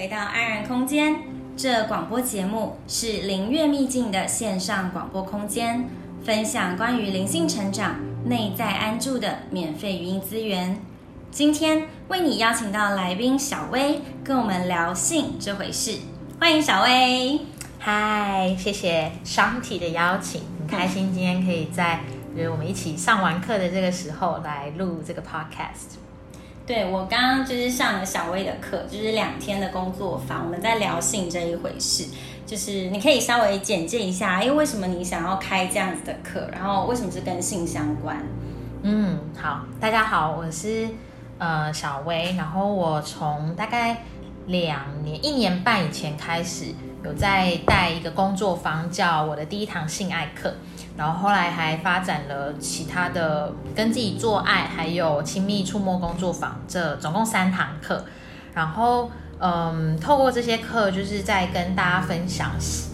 回到安然空间。这广播节目是灵悦秘境的线上广播空间，分享关于灵性成长、内在安住的免费语音资源。今天为你邀请到来宾小薇，跟我们聊性这回事。欢迎小薇。嗨，谢谢 Shanti 的邀请，很开心今天可以在就是我们一起上完课的这个时候来录这个 podcast。对，我刚刚就是上了小薇的课，就是两天的工作坊，我们在聊性这一回事。就是你可以稍微简介一下，因为为什么你想要开这样子的课，然后为什么是跟性相关？嗯，好，大家好，我是呃小薇，然后我从大概两年一年半以前开始有在带一个工作坊，叫我的第一堂性爱课。然后后来还发展了其他的跟自己做爱，还有亲密触摸工作坊，这总共三堂课。然后，嗯，透过这些课，就是在跟大家分享，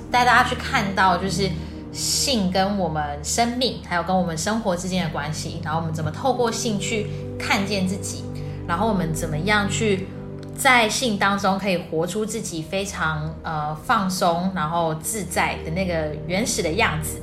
带大家去看到，就是性跟我们生命，还有跟我们生活之间的关系。然后我们怎么透过性去看见自己，然后我们怎么样去在性当中可以活出自己非常呃放松，然后自在的那个原始的样子。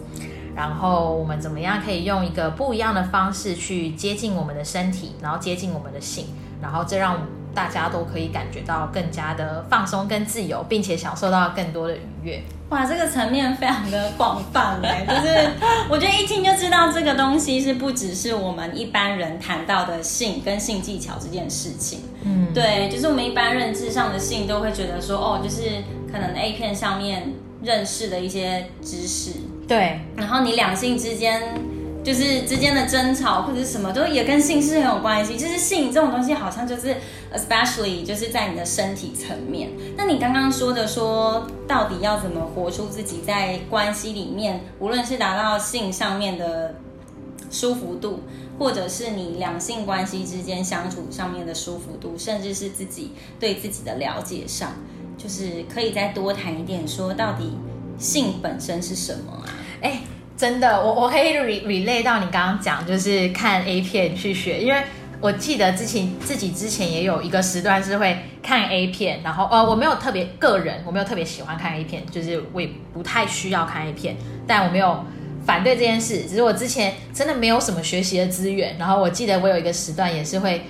然后我们怎么样可以用一个不一样的方式去接近我们的身体，然后接近我们的性，然后这让大家都可以感觉到更加的放松跟自由，并且享受到更多的愉悦。哇，这个层面非常的广泛哎，就是我觉得一听就知道这个东西是不只是我们一般人谈到的性跟性技巧这件事情。嗯，对，就是我们一般认知上的性都会觉得说，哦，就是可能 A 片上面认识的一些知识。对，然后你两性之间就是之间的争吵或者什么，都也跟性是很有关系。就是性这种东西，好像就是 especially 就是在你的身体层面。那你刚刚说的说，到底要怎么活出自己在关系里面，无论是达到性上面的舒服度，或者是你两性关系之间相处上面的舒服度，甚至是自己对自己的了解上，就是可以再多谈一点，说到底。性本身是什么啊？哎，真的，我我可以 relay 到你刚刚讲，就是看 A 片去学，因为我记得之前自己之前也有一个时段是会看 A 片，然后呃，我没有特别个人，我没有特别喜欢看 A 片，就是我也不太需要看 A 片，但我没有反对这件事，只是我之前真的没有什么学习的资源，然后我记得我有一个时段也是会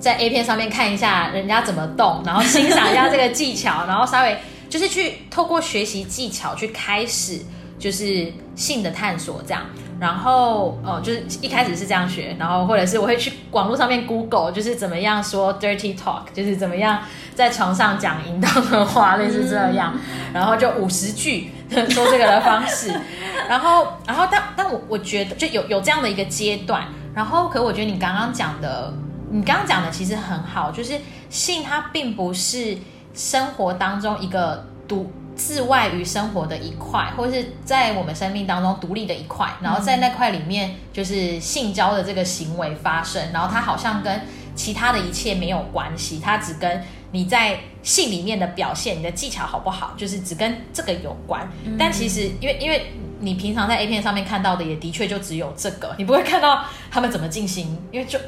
在 A 片上面看一下人家怎么动，然后欣赏一下这个技巧，然后稍微。就是去透过学习技巧去开始，就是性的探索这样，然后哦，就是一开始是这样学，然后或者是我会去网络上面 Google，就是怎么样说 dirty talk，就是怎么样在床上讲淫荡的话，类似这样，然后就五十句说这个的方式，然后然后但但我我觉得就有有这样的一个阶段，然后可我觉得你刚刚讲的，你刚刚讲的其实很好，就是性它并不是。生活当中一个独自外于生活的一块，或者是在我们生命当中独立的一块，然后在那块里面就是性交的这个行为发生，然后它好像跟其他的一切没有关系，它只跟你在性里面的表现，你的技巧好不好，就是只跟这个有关。但其实因为因为你平常在 A 片上面看到的也的确就只有这个，你不会看到他们怎么进行，因为就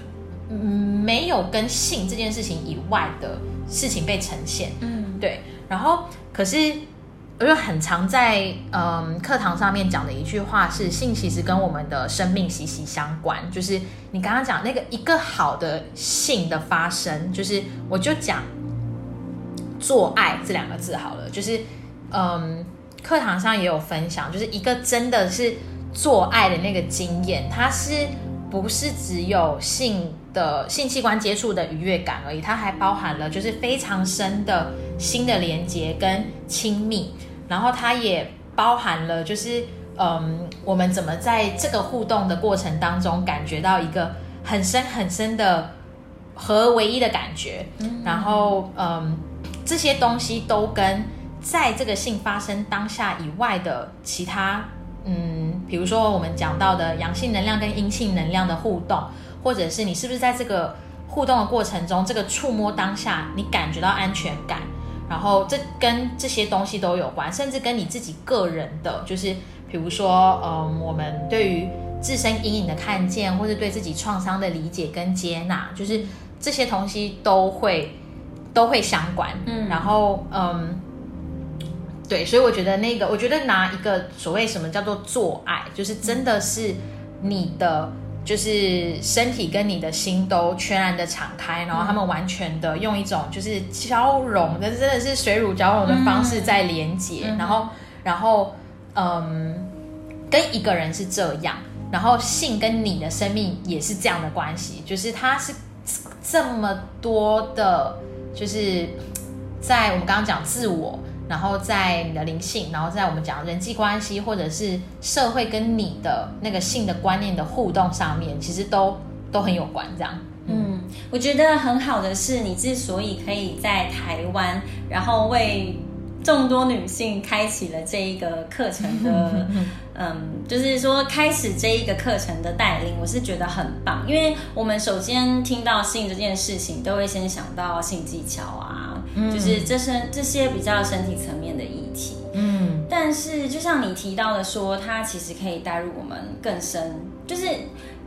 嗯没有跟性这件事情以外的。事情被呈现，嗯，对，然后可是我就很常在嗯课堂上面讲的一句话是，性其实跟我们的生命息息相关。就是你刚刚讲那个一个好的性的发生，就是我就讲做爱这两个字好了，就是嗯，课堂上也有分享，就是一个真的是做爱的那个经验，它是不是只有性的性器官接触的愉悦感而已？它还包含了就是非常深的心的连接跟亲密，然后它也包含了就是嗯，我们怎么在这个互动的过程当中感觉到一个很深很深的合而为一的感觉，然后嗯。这些东西都跟在这个性发生当下以外的其他，嗯，比如说我们讲到的阳性能量跟阴性能量的互动，或者是你是不是在这个互动的过程中，这个触摸当下你感觉到安全感，然后这跟这些东西都有关，甚至跟你自己个人的，就是比如说，嗯，我们对于自身阴影的看见，或者对自己创伤的理解跟接纳，就是这些东西都会。都会相关，嗯，然后嗯，对，所以我觉得那个，我觉得拿一个所谓什么叫做做爱，就是真的是你的，就是身体跟你的心都全然的敞开，然后他们完全的用一种就是交融，但是真的是水乳交融的方式在连接，嗯，然后，然后嗯，跟一个人是这样，然后性跟你的生命也是这样的关系，就是它是这么多的。就是在我们刚刚讲自我，然后在你的灵性，然后在我们讲人际关系，或者是社会跟你的那个性的观念的互动上面，其实都都很有关。这样，嗯，我觉得很好的是，你之所以可以在台湾，然后为众多女性开启了这一个课程的，嗯，就是说开始这一个课程的带领，我是觉得很棒，因为我们首先听到性这件事情，都会先想到性技巧啊，嗯、就是这身这些比较身体层面的议题，嗯，但是就像你提到的说，它其实可以带入我们更深，就是。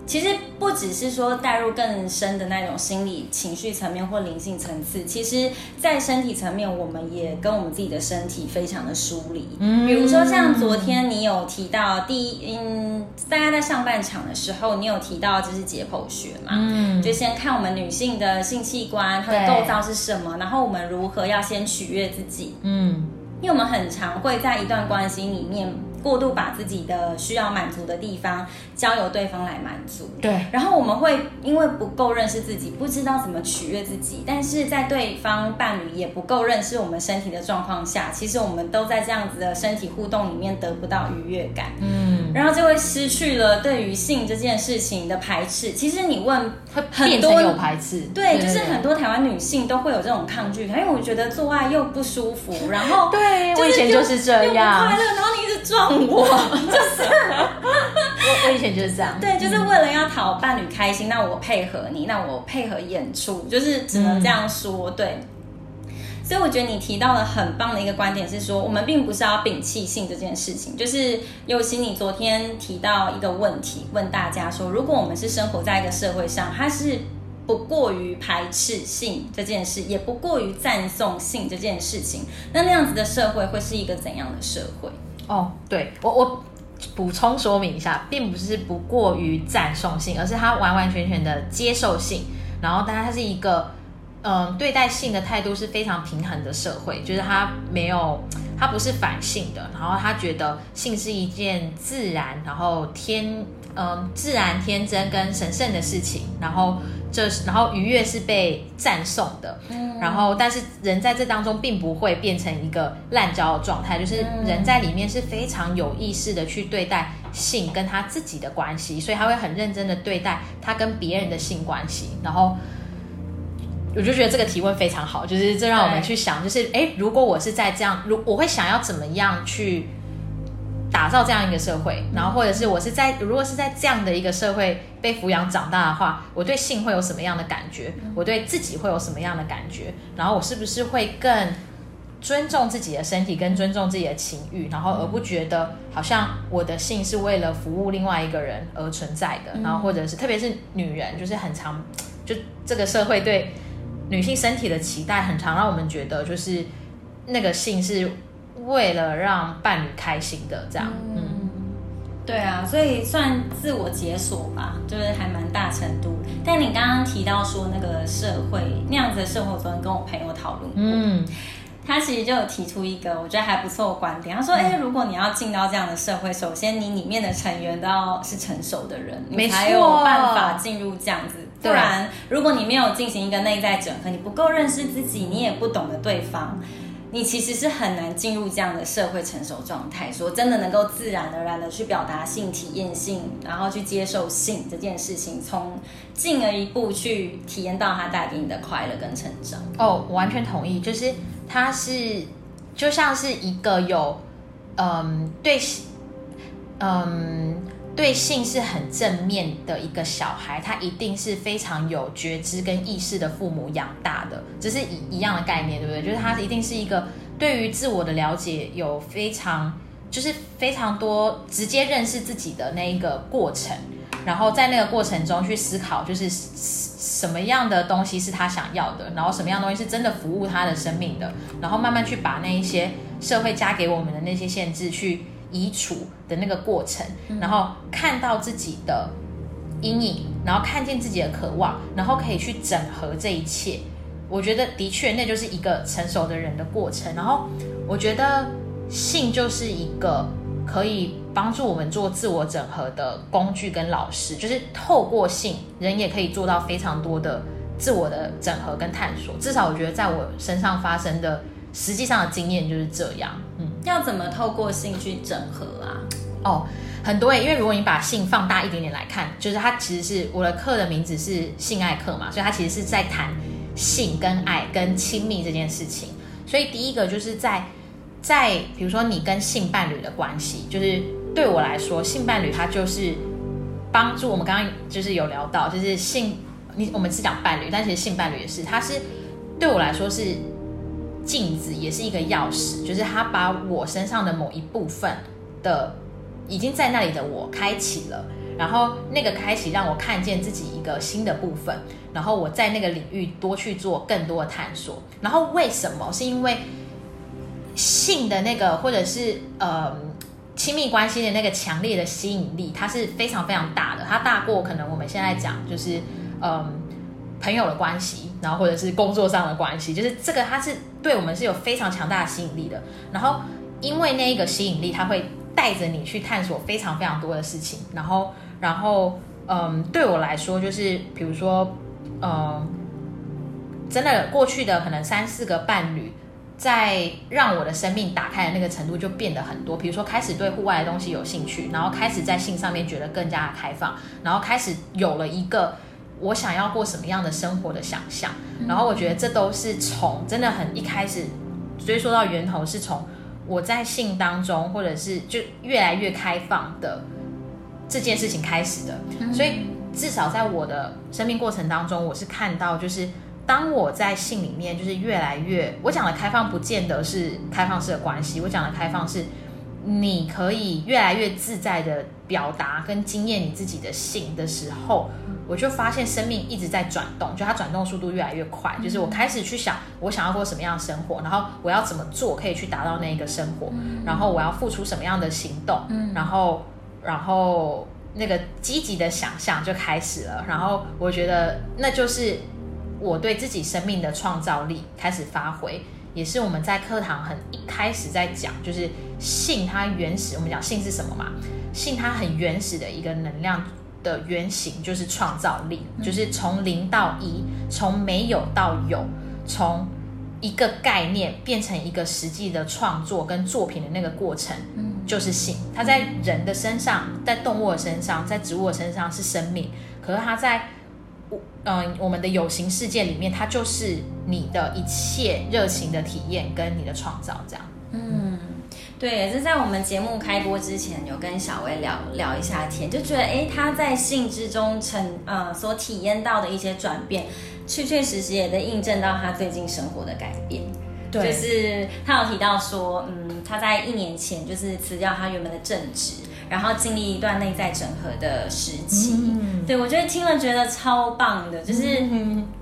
其实不只是说带入更深的那种心理情绪层面或灵性层次，其实，在身体层面，我们也跟我们自己的身体非常的疏离。嗯，比如说像昨天你有提到第一，嗯，大家在上半场的时候，你有提到就是解剖学嘛，嗯，就先看我们女性的性器官它的构造是什么，然后我们如何要先取悦自己，嗯，因为我们很常会在一段关系里面。过度把自己的需要满足的地方交由对方来满足，对。然后我们会因为不够认识自己，不知道怎么取悦自己，但是在对方伴侣也不够认识我们身体的状况下，其实我们都在这样子的身体互动里面得不到愉悦感，嗯。然后就会失去了对于性这件事情的排斥。其实你问很多有排斥，对，就是很多台湾女性都会有这种抗拒感，因为我觉得做爱又不舒服，然后对，我以前就是这样，快乐，然后你一直撞。我就是 我，我以前就是这样，对，就是为了要讨伴侣开心，那我配合你，那我配合演出，就是只能这样说，对。所以我觉得你提到了很棒的一个观点是说，我们并不是要摒弃性这件事情，就是尤其你昨天提到一个问题，问大家说，如果我们是生活在一个社会上，它是不过于排斥性这件事，也不过于赞颂性这件事情，那那样子的社会会是一个怎样的社会？哦，对，我我补充说明一下，并不是不过于赞颂性，而是他完完全全的接受性，然后当然他是一个，嗯，对待性的态度是非常平衡的社会，就是他没有，他不是反性的，然后他觉得性是一件自然，然后天，嗯，自然天真跟神圣的事情，然后。这，然后愉悦是被赞颂的，嗯，然后但是人在这当中并不会变成一个滥交的状态，就是人在里面是非常有意识的去对待性跟他自己的关系，所以他会很认真的对待他跟别人的性关系，然后我就觉得这个提问非常好，就是这让我们去想，就是哎，如果我是在这样，如我会想要怎么样去。打造这样一个社会，然后或者是我是在如果是在这样的一个社会被抚养长大的话，我对性会有什么样的感觉？我对自己会有什么样的感觉？然后我是不是会更尊重自己的身体，跟尊重自己的情欲？然后而不觉得好像我的性是为了服务另外一个人而存在的？然后或者是特别是女人，就是很常就这个社会对女性身体的期待，很常让我们觉得就是那个性是。为了让伴侣开心的这样，嗯，对啊，所以算自我解锁吧，就是还蛮大程度。但你刚刚提到说那个社会那样子的社会，我昨天跟我朋友讨论过，嗯，他其实就有提出一个我觉得还不错的观点，他说：“哎、嗯，如果你要进到这样的社会，首先你里面的成员都要是成熟的人，你才有办法进入这样子。不然，如果你没有进行一个内在整合，你不够认识自己，你也不懂得对方。”你其实是很难进入这样的社会成熟状态，说真的能够自然而然的去表达性、体验性，然后去接受性这件事情，从进而一步去体验到它带给你的快乐跟成长。哦，我完全同意，就是它是就像是一个有，嗯，对，嗯。对性是很正面的一个小孩，他一定是非常有觉知跟意识的父母养大的，这是一一样的概念，对不对？就是他一定是一个对于自我的了解有非常，就是非常多直接认识自己的那一个过程，然后在那个过程中去思考，就是什么样的东西是他想要的，然后什么样东西是真的服务他的生命的，然后慢慢去把那一些社会加给我们的那些限制去。移除的那个过程，然后看到自己的阴影，然后看见自己的渴望，然后可以去整合这一切。我觉得的确，那就是一个成熟的人的过程。然后我觉得性就是一个可以帮助我们做自我整合的工具跟老师，就是透过性，人也可以做到非常多的自我的整合跟探索。至少我觉得在我身上发生的。实际上的经验就是这样，嗯，要怎么透过性去整合啊？哦，很多诶，因为如果你把性放大一点点来看，就是它其实是我的课的名字是性爱课嘛，所以它其实是在谈性跟爱跟亲密这件事情。所以第一个就是在在比如说你跟性伴侣的关系，就是对我来说，性伴侣它就是帮助我们刚刚就是有聊到，就是性你我们是讲伴侣，但其实性伴侣也是，它是对我来说是。镜子也是一个钥匙，就是他把我身上的某一部分的已经在那里的我开启了，然后那个开启让我看见自己一个新的部分，然后我在那个领域多去做更多的探索。然后为什么？是因为性的那个或者是呃亲密关系的那个强烈的吸引力，它是非常非常大的，它大过可能我们现在讲就是嗯。朋友的关系，然后或者是工作上的关系，就是这个，它是对我们是有非常强大的吸引力的。然后，因为那一个吸引力，它会带着你去探索非常非常多的事情。然后，然后，嗯，对我来说，就是比如说，嗯，真的过去的可能三四个伴侣，在让我的生命打开的那个程度就变得很多。比如说，开始对户外的东西有兴趣，然后开始在性上面觉得更加的开放，然后开始有了一个。我想要过什么样的生活的想象，然后我觉得这都是从真的很一开始，所以说到源头是从我在性当中，或者是就越来越开放的这件事情开始的。所以至少在我的生命过程当中，我是看到，就是当我在性里面，就是越来越，我讲的开放不见得是开放式的关系，我讲的开放是。你可以越来越自在的表达跟经验你自己的性的时候，我就发现生命一直在转动，就它转动速度越来越快。就是我开始去想，我想要过什么样的生活，然后我要怎么做可以去达到那个生活，然后我要付出什么样的行动，然后，然后那个积极的想象就开始了。然后我觉得那就是我对自己生命的创造力开始发挥。也是我们在课堂很一开始在讲，就是性它原始，我们讲性是什么嘛？性它很原始的一个能量的原型就是创造力，就是从零到一，从没有到有，从一个概念变成一个实际的创作跟作品的那个过程，就是性。它在人的身上，在动物的身上，在植物的身上是生命，可是它在我。嗯，我们的有形世界里面，它就是你的一切热情的体验跟你的创造，这样。嗯，对，也是在我们节目开播之前，有跟小薇聊聊一下天，就觉得，哎，他在性之中成呃所体验到的一些转变，确确实实也在印证到他最近生活的改变。对，就是他有提到说，嗯，他在一年前就是辞掉他原本的正职。然后经历一段内在整合的时期，嗯、对，我觉得听了觉得超棒的，就是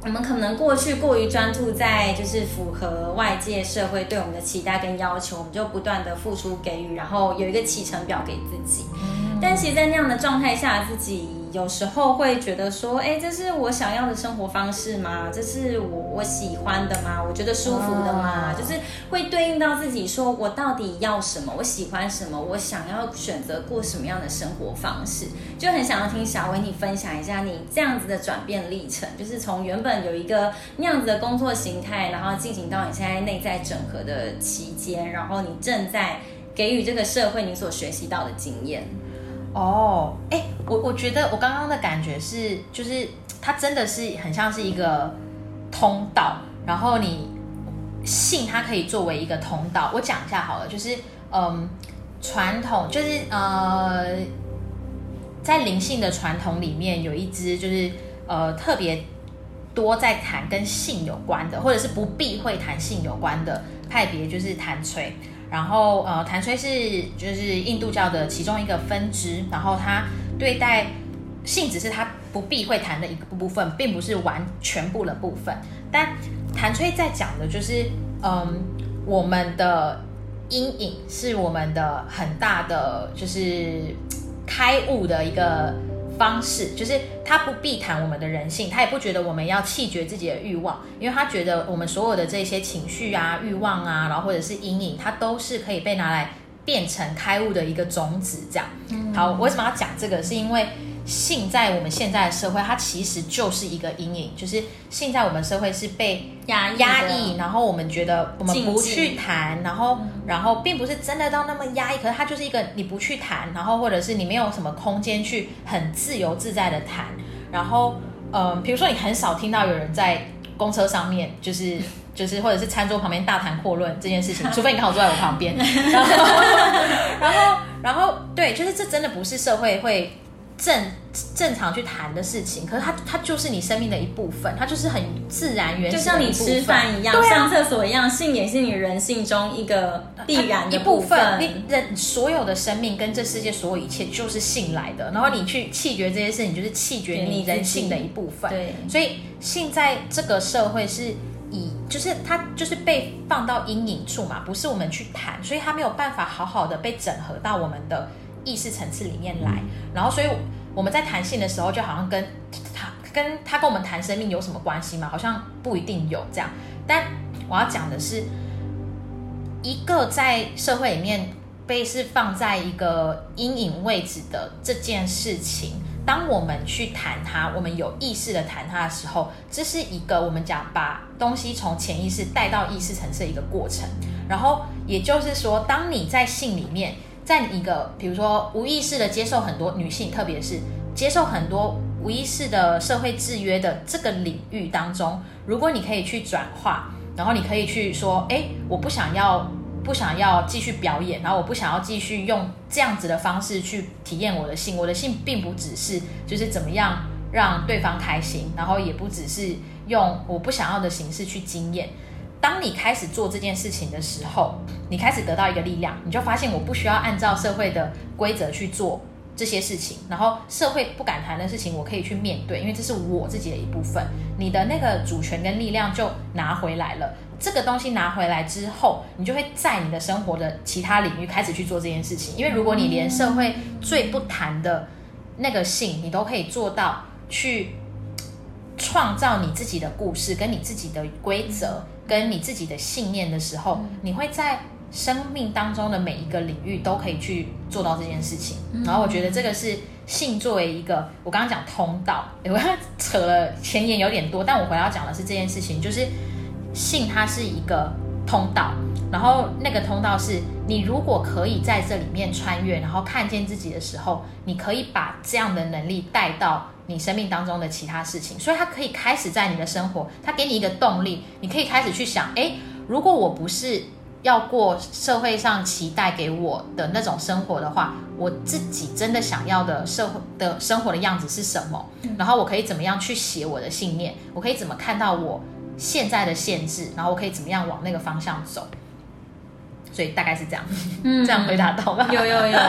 我们可能过去过于专注在就是符合外界社会对我们的期待跟要求，我们就不断的付出给予，然后有一个启程表给自己。但其实，在那样的状态下，自己有时候会觉得说，哎，这是我想要的生活方式吗？这是我我喜欢的吗？我觉得舒服的吗？就是会对应到自己，说我到底要什么？我喜欢什么？我想要选择过什么样的生活方式？就很想要听小薇你分享一下你这样子的转变历程，就是从原本有一个那样子的工作形态，然后进行到你现在内在整合的期间，然后你正在给予这个社会你所学习到的经验。哦，哎，我我觉得我刚刚的感觉是，就是它真的是很像是一个通道，然后你性它可以作为一个通道。我讲一下好了，就是嗯，传统就是呃，在灵性的传统里面有一支就是呃特别多在谈跟性有关的，或者是不避讳谈性有关的派别，就是谭崔。然后，呃，谭崔是就是印度教的其中一个分支，然后他对待性只是他不避讳谈的一个部分，并不是完全部的部分。但谭崔在讲的就是，嗯，我们的阴影是我们的很大的就是开悟的一个。方式就是他不避谈我们的人性，他也不觉得我们要弃绝自己的欲望，因为他觉得我们所有的这些情绪啊、欲望啊，然后或者是阴影，它都是可以被拿来变成开悟的一个种子。这样，嗯、好，我为什么要讲这个？是因为。性在我们现在的社会，它其实就是一个阴影，就是性在我们社会是被压压抑，然后我们觉得我们不去谈，然后然后并不是真的到那么压抑，可是它就是一个你不去谈，然后或者是你没有什么空间去很自由自在的谈，然后嗯，比如说你很少听到有人在公车上面，就是 就是或者是餐桌旁边大谈阔论这件事情，除非你刚好坐在我旁边，然后 然后然后对，就是这真的不是社会会。正正常去谈的事情，可是它它就是你生命的一部分，它就是很自然原始，就像你吃饭一样，啊、上厕所一样，性也是你人性中一个必然的部分。一部分，你人所有的生命跟这世界所有一切就是性来的，然后你去弃绝这些事情，就是弃绝你人性的一部分。对，所以性在这个社会是以，就是它就是被放到阴影处嘛，不是我们去谈，所以它没有办法好好的被整合到我们的。意识层次里面来，然后所以我们在谈性的时候，就好像跟 他跟他跟我们谈生命有什么关系吗？好像不一定有这样。但我要讲的是，一个在社会里面被是放在一个阴影位置的这件事情，当我们去谈它，我们有意识的谈它的时候，这是一个我们讲把东西从潜意识带到意识层次的一个过程。然后也就是说，当你在性里面。在一个比如说无意识的接受很多女性，特别是接受很多无意识的社会制约的这个领域当中，如果你可以去转化，然后你可以去说，哎，我不想要，不想要继续表演，然后我不想要继续用这样子的方式去体验我的性，我的性并不只是就是怎么样让对方开心，然后也不只是用我不想要的形式去经验。当你开始做这件事情的时候，你开始得到一个力量，你就发现我不需要按照社会的规则去做这些事情，然后社会不敢谈的事情，我可以去面对，因为这是我自己的一部分。你的那个主权跟力量就拿回来了。这个东西拿回来之后，你就会在你的生活的其他领域开始去做这件事情。因为如果你连社会最不谈的那个性，你都可以做到去创造你自己的故事跟你自己的规则。跟你自己的信念的时候，嗯、你会在生命当中的每一个领域都可以去做到这件事情。嗯、然后我觉得这个是性作为一个，我刚刚讲通道，我刚刚扯了前言有点多，但我回来要讲的是这件事情，就是性它是一个通道，然后那个通道是你如果可以在这里面穿越，然后看见自己的时候，你可以把这样的能力带到。你生命当中的其他事情，所以它可以开始在你的生活，它给你一个动力，你可以开始去想，诶，如果我不是要过社会上期待给我的那种生活的话，我自己真的想要的社会的生活的样子是什么？然后我可以怎么样去写我的信念？我可以怎么看到我现在的限制？然后我可以怎么样往那个方向走？所以大概是这样，嗯，这样回答到吧？有有有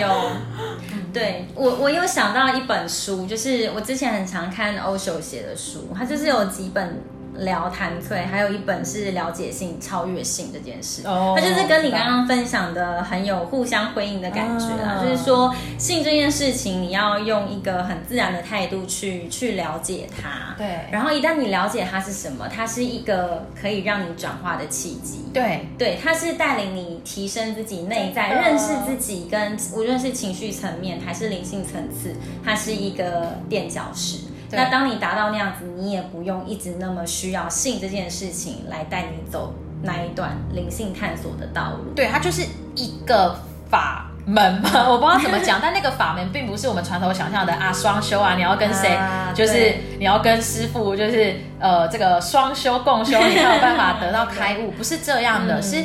有。对我，我又想到一本书，就是我之前很常看欧秀写的书，他就是有几本聊谈退，还有一本是了解性、超越性这件事。哦，它就是跟你刚刚分享的很有互相回应的感觉啊，就是说性这件事情，你要用一个很自然的态度去去了解它。对。然后一旦你了解它是什么，它是一个可以让你转化的契机。对对，它是带领你提升自己内在、认识自己，跟无论是情绪层面还是灵性层次，它是一个垫脚石。那当你达到那样子，你也不用一直那么需要性这件事情来带你走那一段灵性探索的道路。对，它就是一个法门嘛，我不知道怎么讲，但那个法门并不是我们传统想象的啊，双修啊，你要跟谁，啊、就是你要跟师傅，就是呃，这个双修共修，你才有办法得到开悟，不是这样的，嗯、是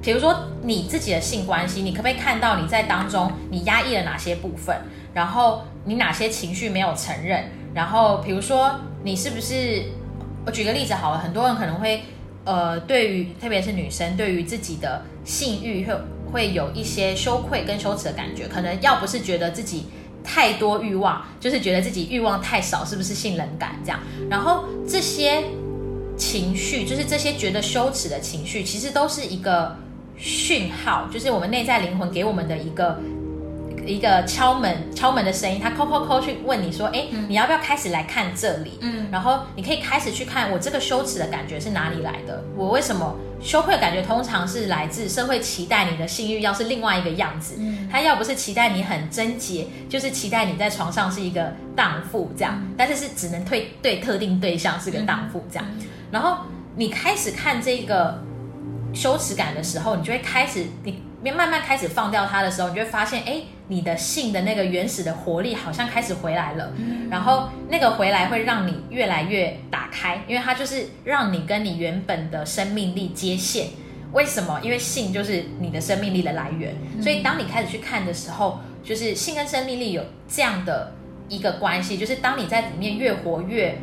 比如说你自己的性关系，你可不可以看到你在当中你压抑了哪些部分，然后你哪些情绪没有承认？然后，比如说，你是不是？我举个例子好了，很多人可能会，呃，对于特别是女生，对于自己的性欲会会有一些羞愧跟羞耻的感觉。可能要不是觉得自己太多欲望，就是觉得自己欲望太少，是不是性冷感这样？然后这些情绪，就是这些觉得羞耻的情绪，其实都是一个讯号，就是我们内在灵魂给我们的一个。一个敲门敲门的声音，他扣扣扣去问你说：“哎，你要不要开始来看这里？”嗯，然后你可以开始去看我这个羞耻的感觉是哪里来的？我为什么羞愧的感觉？通常是来自社会期待你的性欲要是另外一个样子。嗯，他要不是期待你很贞洁，就是期待你在床上是一个荡妇这样，但是是只能对对特定对象是个荡妇这样。然后你开始看这个羞耻感的时候，你就会开始你。慢慢开始放掉它的时候，你就会发现，哎，你的性的那个原始的活力好像开始回来了。嗯。然后那个回来会让你越来越打开，因为它就是让你跟你原本的生命力接线。为什么？因为性就是你的生命力的来源。所以当你开始去看的时候，就是性跟生命力有这样的一个关系，就是当你在里面越活越，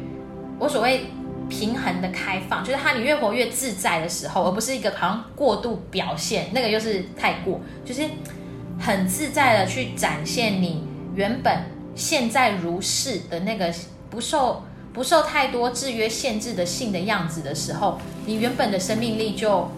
我所谓。平衡的开放，就是他你越活越自在的时候，而不是一个好像过度表现，那个又是太过，就是很自在的去展现你原本现在如是的那个不受不受太多制约限制的性的样子的时候，你原本的生命力就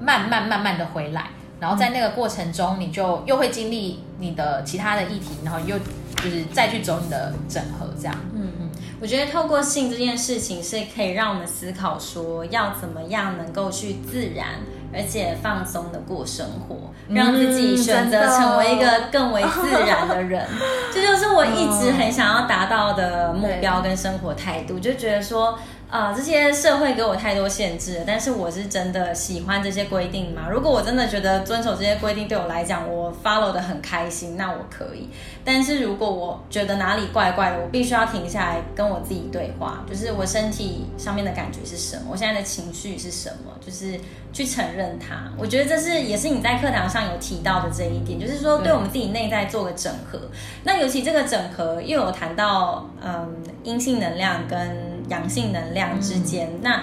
慢慢慢慢的回来，然后在那个过程中，你就又会经历你的其他的议题，然后又就是再去走你的整合，这样，嗯嗯。我觉得透过性这件事情是可以让我们思考说，要怎么样能够去自然而且放松的过生活，让自己选择成为一个更为自然的人。这就是我一直很想要达到的目标跟生活态度，就觉得说。啊、呃，这些社会给我太多限制了，但是我是真的喜欢这些规定吗？如果我真的觉得遵守这些规定对我来讲，我 follow 的很开心，那我可以。但是如果我觉得哪里怪怪的，我必须要停下来跟我自己对话，就是我身体上面的感觉是什么，我现在的情绪是什么，就是去承认它。我觉得这是也是你在课堂上有提到的这一点，就是说对我们自己内在做个整合。那尤其这个整合又有谈到，嗯，阴性能量跟。阳性能量之间，嗯，那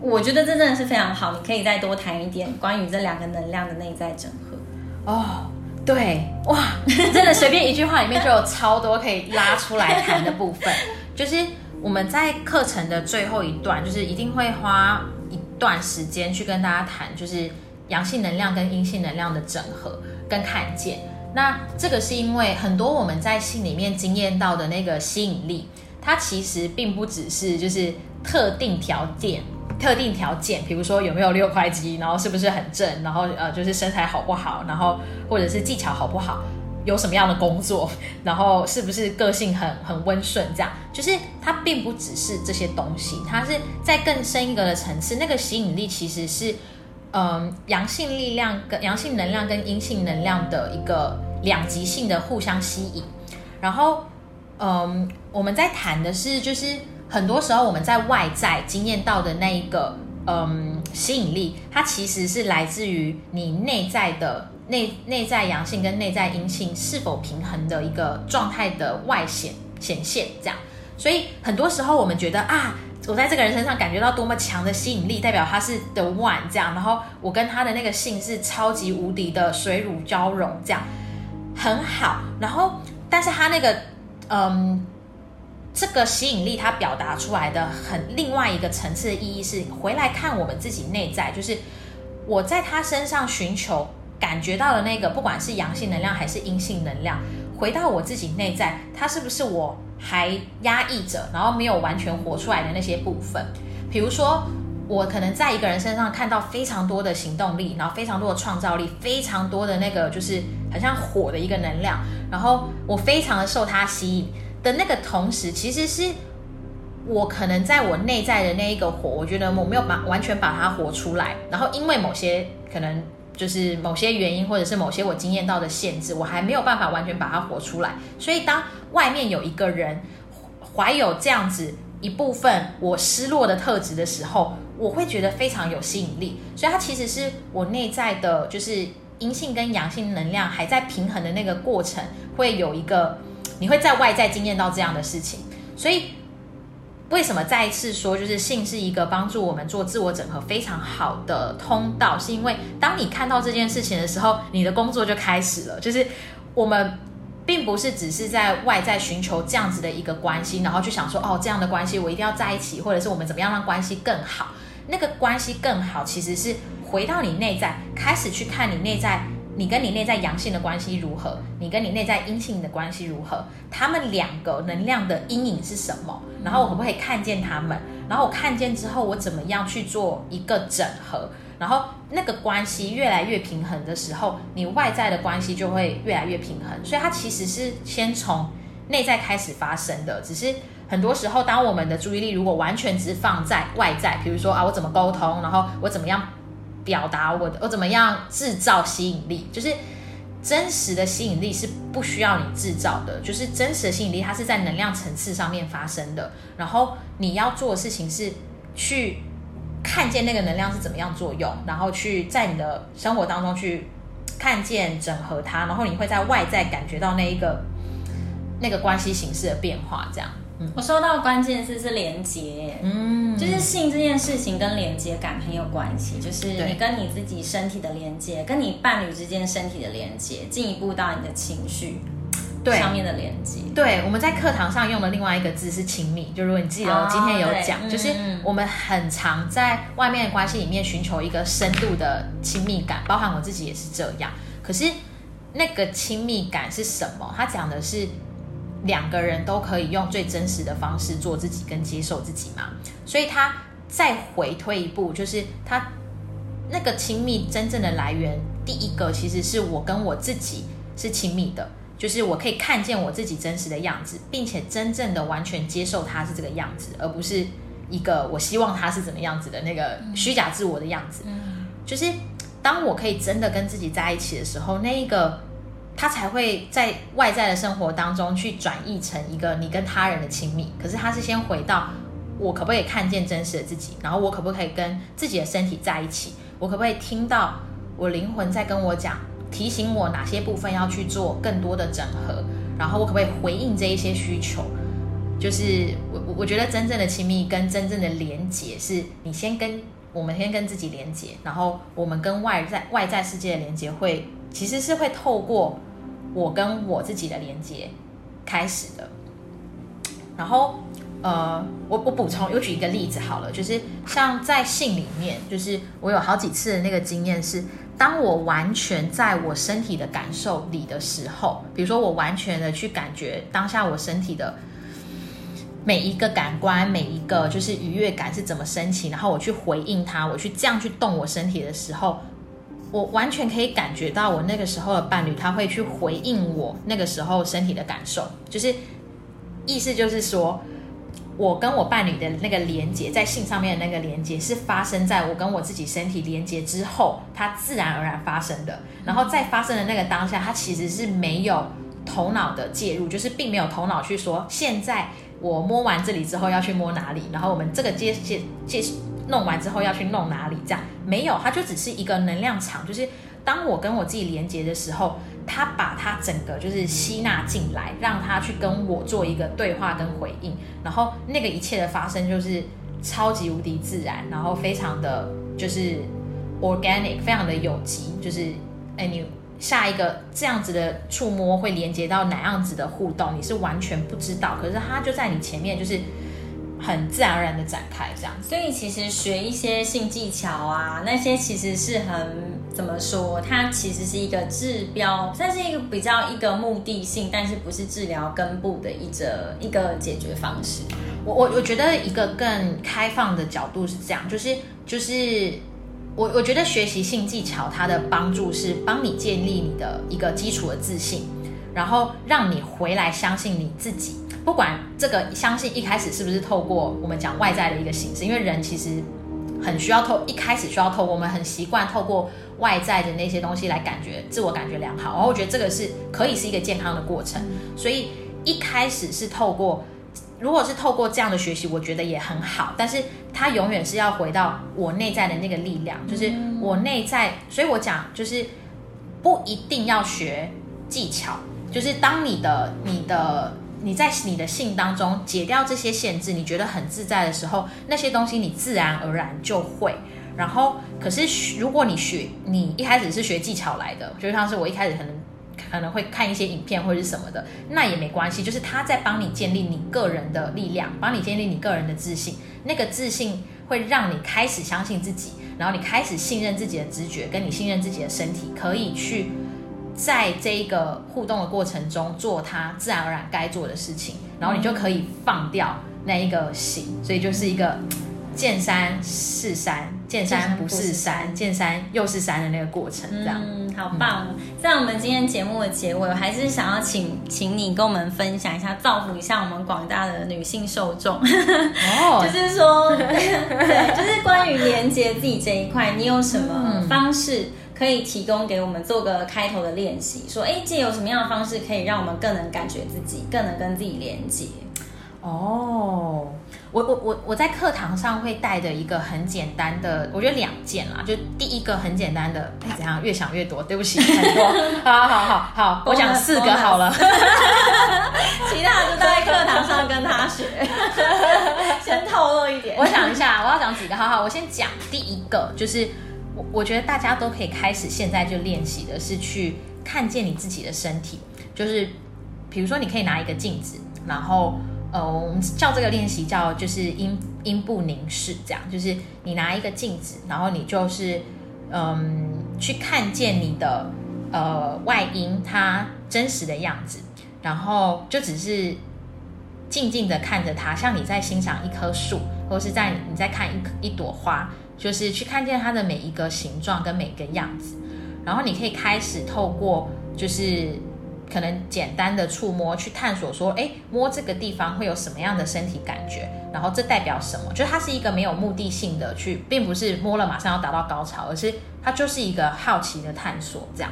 我觉得这真的是非常好。你可以再多谈一点关于这两个能量的内在整合。哦，对，哇，真的随便一句话里面就有超多可以拉出来谈的部分。就是我们在课程的最后一段，就是一定会花一段时间去跟大家谈，就是阳性能量跟阴性能量的整合跟看见。那这个是因为很多我们在性里面经验到的那个吸引力。它其实并不只是就是特定条件、特定条件，比如说有没有六块肌，然后是不是很正，然后呃就是身材好不好，然后或者是技巧好不好，有什么样的工作，然后是不是个性很很温顺，这样就是它并不只是这些东西，它是在更深一个的层次，那个吸引力其实是嗯阳性力量跟阳性能量跟阴性能量的一个两极性的互相吸引，然后。嗯，我们在谈的是，就是很多时候我们在外在经验到的那一个嗯吸引力，它其实是来自于你内在的内内在阳性跟内在阴性是否平衡的一个状态的外显显现，这样。所以很多时候我们觉得啊，我在这个人身上感觉到多么强的吸引力，代表他是 the one 这样，然后我跟他的那个性是超级无敌的水乳交融，这样很好。然后，但是他那个。嗯，这个吸引力它表达出来的很另外一个层次的意义是，回来看我们自己内在，就是我在他身上寻求感觉到的那个，不管是阳性能量还是阴性能量，回到我自己内在，它是不是我还压抑着，然后没有完全活出来的那些部分？比如说，我可能在一个人身上看到非常多的行动力，然后非常多的创造力，非常多的那个就是很像火的一个能量，然后我非常的受他吸引。的那个同时，其实是我可能在我内在的那一个火，我觉得我没有把完全把它活出来。然后因为某些可能就是某些原因，或者是某些我经验到的限制，我还没有办法完全把它活出来。所以当外面有一个人怀有这样子一部分我失落的特质的时候，我会觉得非常有吸引力。所以它其实是我内在的，就是阴性跟阳性能量还在平衡的那个过程，会有一个。你会在外在经验到这样的事情，所以为什么再一次说，就是性是一个帮助我们做自我整合非常好的通道，是因为当你看到这件事情的时候，你的工作就开始了。就是我们并不是只是在外在寻求这样子的一个关系，然后去想说，哦，这样的关系我一定要在一起，或者是我们怎么样让关系更好。那个关系更好，其实是回到你内在，开始去看你内在。你跟你内在阳性的关系如何？你跟你内在阴性的关系如何？他们两个能量的阴影是什么？然后我可不可以看见他们？然后我看见之后，我怎么样去做一个整合？然后那个关系越来越平衡的时候，你外在的关系就会越来越平衡。所以它其实是先从内在开始发生的。只是很多时候，当我们的注意力如果完全只是放在外在，比如说啊，我怎么沟通，然后我怎么样。表达我的，我怎么样制造吸引力？就是真实的吸引力是不需要你制造的，就是真实的吸引力它是在能量层次上面发生的。然后你要做的事情是去看见那个能量是怎么样作用，然后去在你的生活当中去看见整合它，然后你会在外在感觉到那一个那个关系形式的变化，这样。嗯、我收到关键字是连接，嗯，就是性这件事情跟连接感很有关系，就是你跟你自己身体的连接，跟你伴侣之间身体的连接，进一步到你的情绪对上面的连接。对，我们在课堂上用的另外一个字是亲密，就如果你记得我今天有讲，哦、就是我们很常在外面的关系里面寻求一个深度的亲密感，包含我自己也是这样。可是那个亲密感是什么？他讲的是。两个人都可以用最真实的方式做自己跟接受自己嘛，所以他再回推一步，就是他那个亲密真正的来源，第一个其实是我跟我自己是亲密的，就是我可以看见我自己真实的样子，并且真正的完全接受他是这个样子，而不是一个我希望他是怎么样子的那个虚假自我的样子。就是当我可以真的跟自己在一起的时候，那一个。他才会在外在的生活当中去转译成一个你跟他人的亲密，可是他是先回到我可不可以看见真实的自己，然后我可不可以跟自己的身体在一起，我可不可以听到我灵魂在跟我讲，提醒我哪些部分要去做更多的整合，然后我可不可以回应这一些需求？就是我我觉得真正的亲密跟真正的连结是你先跟我们先跟自己连结，然后我们跟外在外在世界的连结会。其实是会透过我跟我自己的连接开始的，然后呃，我我补充，又举一个例子好了，就是像在性里面，就是我有好几次的那个经验是，当我完全在我身体的感受里的时候，比如说我完全的去感觉当下我身体的每一个感官，每一个就是愉悦感是怎么升起，然后我去回应它，我去这样去动我身体的时候。我完全可以感觉到，我那个时候的伴侣他会去回应我那个时候身体的感受，就是意思就是说，我跟我伴侣的那个连接，在性上面的那个连接，是发生在我跟我自己身体连接之后，它自然而然发生的。然后在发生的那个当下，它其实是没有头脑的介入，就是并没有头脑去说，现在我摸完这里之后要去摸哪里，然后我们这个接接接。弄完之后要去弄哪里？这样没有，它就只是一个能量场。就是当我跟我自己连接的时候，它把它整个就是吸纳进来，让它去跟我做一个对话跟回应。然后那个一切的发生就是超级无敌自然，然后非常的就是 organic，非常的有机。就是哎，你下一个这样子的触摸会连接到哪样子的互动，你是完全不知道。可是它就在你前面，就是很自然而然的展开这样。所以其实学一些性技巧啊，那些其实是很怎么说？它其实是一个治标，算是一个比较一个目的性，但是不是治疗根部的一个一个解决方式。我我我觉得一个更开放的角度是这样，就是就是。我我觉得学习性技巧，它的帮助是帮你建立你的一个基础的自信，然后让你回来相信你自己。不管这个相信一开始是不是透过我们讲外在的一个形式，因为人其实很需要透，一开始需要透过我们很习惯透过外在的那些东西来感觉自我感觉良好。然后我觉得这个是可以是一个健康的过程，所以一开始是透过。如果是透过这样的学习，我觉得也很好，但是它永远是要回到我内在的那个力量，就是我内在。所以我讲，就是不一定要学技巧，就是当你的、你的、你在你的性当中解掉这些限制，你觉得很自在的时候，那些东西你自然而然就会。然后，可是如果你学，你一开始是学技巧来的，就像是我一开始可能。可能会看一些影片或者是什么的，那也没关系，就是他在帮你建立你个人的力量，帮你建立你个人的自信。那个自信会让你开始相信自己，然后你开始信任自己的直觉，跟你信任自己的身体，可以去在这一个互动的过程中做他自然而然该做的事情，然后你就可以放掉那一个心，所以就是一个。见山是山，见山不是山，见山又是山的那个过程，这样，嗯，好棒。嗯、在我们今天节目的结尾，我还是想要请，请你跟我们分享一下，造福一下我们广大的女性受众。哦，就是说，对，就是关于连接自己这一块，你有什么方式可以提供给我们做个开头的练习？说，哎，这有什么样的方式可以让我们更能感觉自己，更能跟自己连接？哦。我我我我在课堂上会带的一个很简单的，我觉得两件啦，就第一个很简单的，哎，怎样？越想越多，对不起，很多，好好好好，我讲四个好了，其他的就在课堂上跟他学，先透露一点。我想一下，我要讲几个，好好，我先讲第一个，就是我我觉得大家都可以开始现在就练习的是去看见你自己的身体，就是比如说你可以拿一个镜子，然后。呃，我们叫这个练习叫就是阴阴部凝视，这样就是你拿一个镜子，然后你就是嗯去看见你的呃外阴它真实的样子，然后就只是静静的看着它，像你在欣赏一棵树，或是在你在看一一朵花，就是去看见它的每一个形状跟每个样子，然后你可以开始透过就是。可能简单的触摸去探索，说，哎，摸这个地方会有什么样的身体感觉？然后这代表什么？就它是一个没有目的性的去，并不是摸了马上要达到高潮，而是它就是一个好奇的探索这样。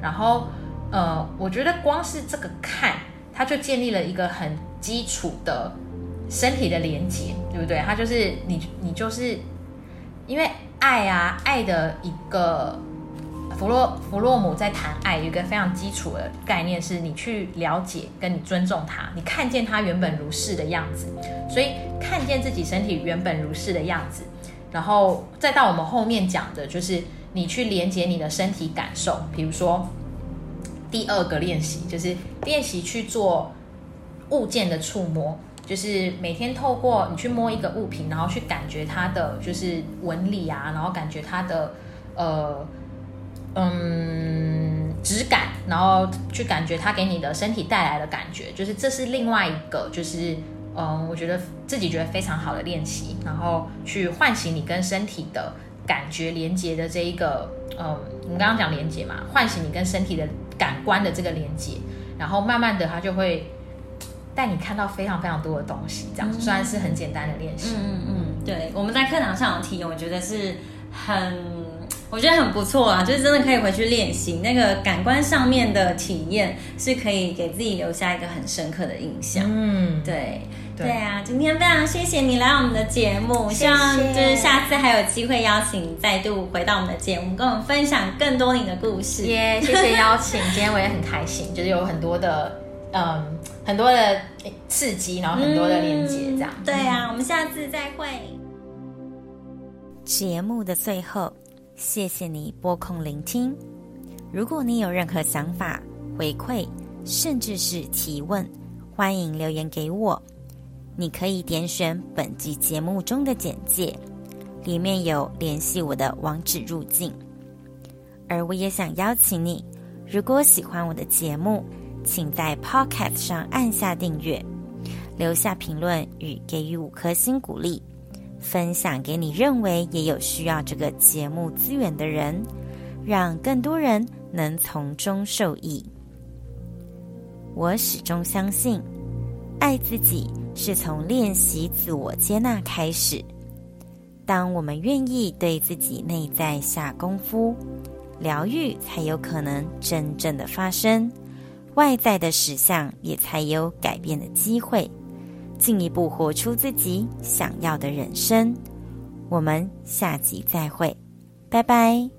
然后，呃，我觉得光是这个看，它就建立了一个很基础的身体的连接，对不对？它就是你，你就是因为爱啊，爱的一个。弗洛弗洛姆在谈爱，有一个非常基础的概念，是你去了解跟你尊重他，你看见他原本如是的样子，所以看见自己身体原本如是的样子，然后再到我们后面讲的，就是你去连接你的身体感受，比如说第二个练习就是练习去做物件的触摸，就是每天透过你去摸一个物品，然后去感觉它的就是纹理啊，然后感觉它的呃。嗯，质感，然后去感觉它给你的身体带来的感觉，就是这是另外一个，就是嗯，我觉得自己觉得非常好的练习，然后去唤醒你跟身体的感觉连接的这一个，嗯，我们刚刚讲连接嘛，唤醒你跟身体的感官的这个连接，然后慢慢的它就会带你看到非常非常多的东西，这样子，虽然是很简单的练习，嗯嗯嗯，对，我们在课堂上有提，我觉得是很。我觉得很不错啊，就是真的可以回去练习那个感官上面的体验，是可以给自己留下一个很深刻的印象。嗯，对，对，啊，今天非常谢谢你来我们的节目，希望就是下次还有机会邀请你再度回到我们的节目，跟我们分享更多你的故事。耶，谢谢邀请，今天我也很开心，就是有很多的嗯很多的刺激，然后很多的连接，这样、嗯。对啊，我们下次再会。节目的最后。谢谢你拨空聆听，如果你有任何想法、回馈，甚至是提问，欢迎留言给我。你可以点选本集节目中的简介，里面有联系我的网址入境。而我也想邀请你，如果喜欢我的节目，请在 Podcast 上按下订阅，留下评论与给予五颗星鼓励，分享给你认为也有需要这个节目资源的人，让更多人能从中受益。我始终相信，爱自己是从练习自我接纳开始。当我们愿意对自己内在下功夫，疗愈才有可能真正的发生，外在的实相也才有改变的机会，进一步活出自己想要的人生。我们下集再会，拜拜。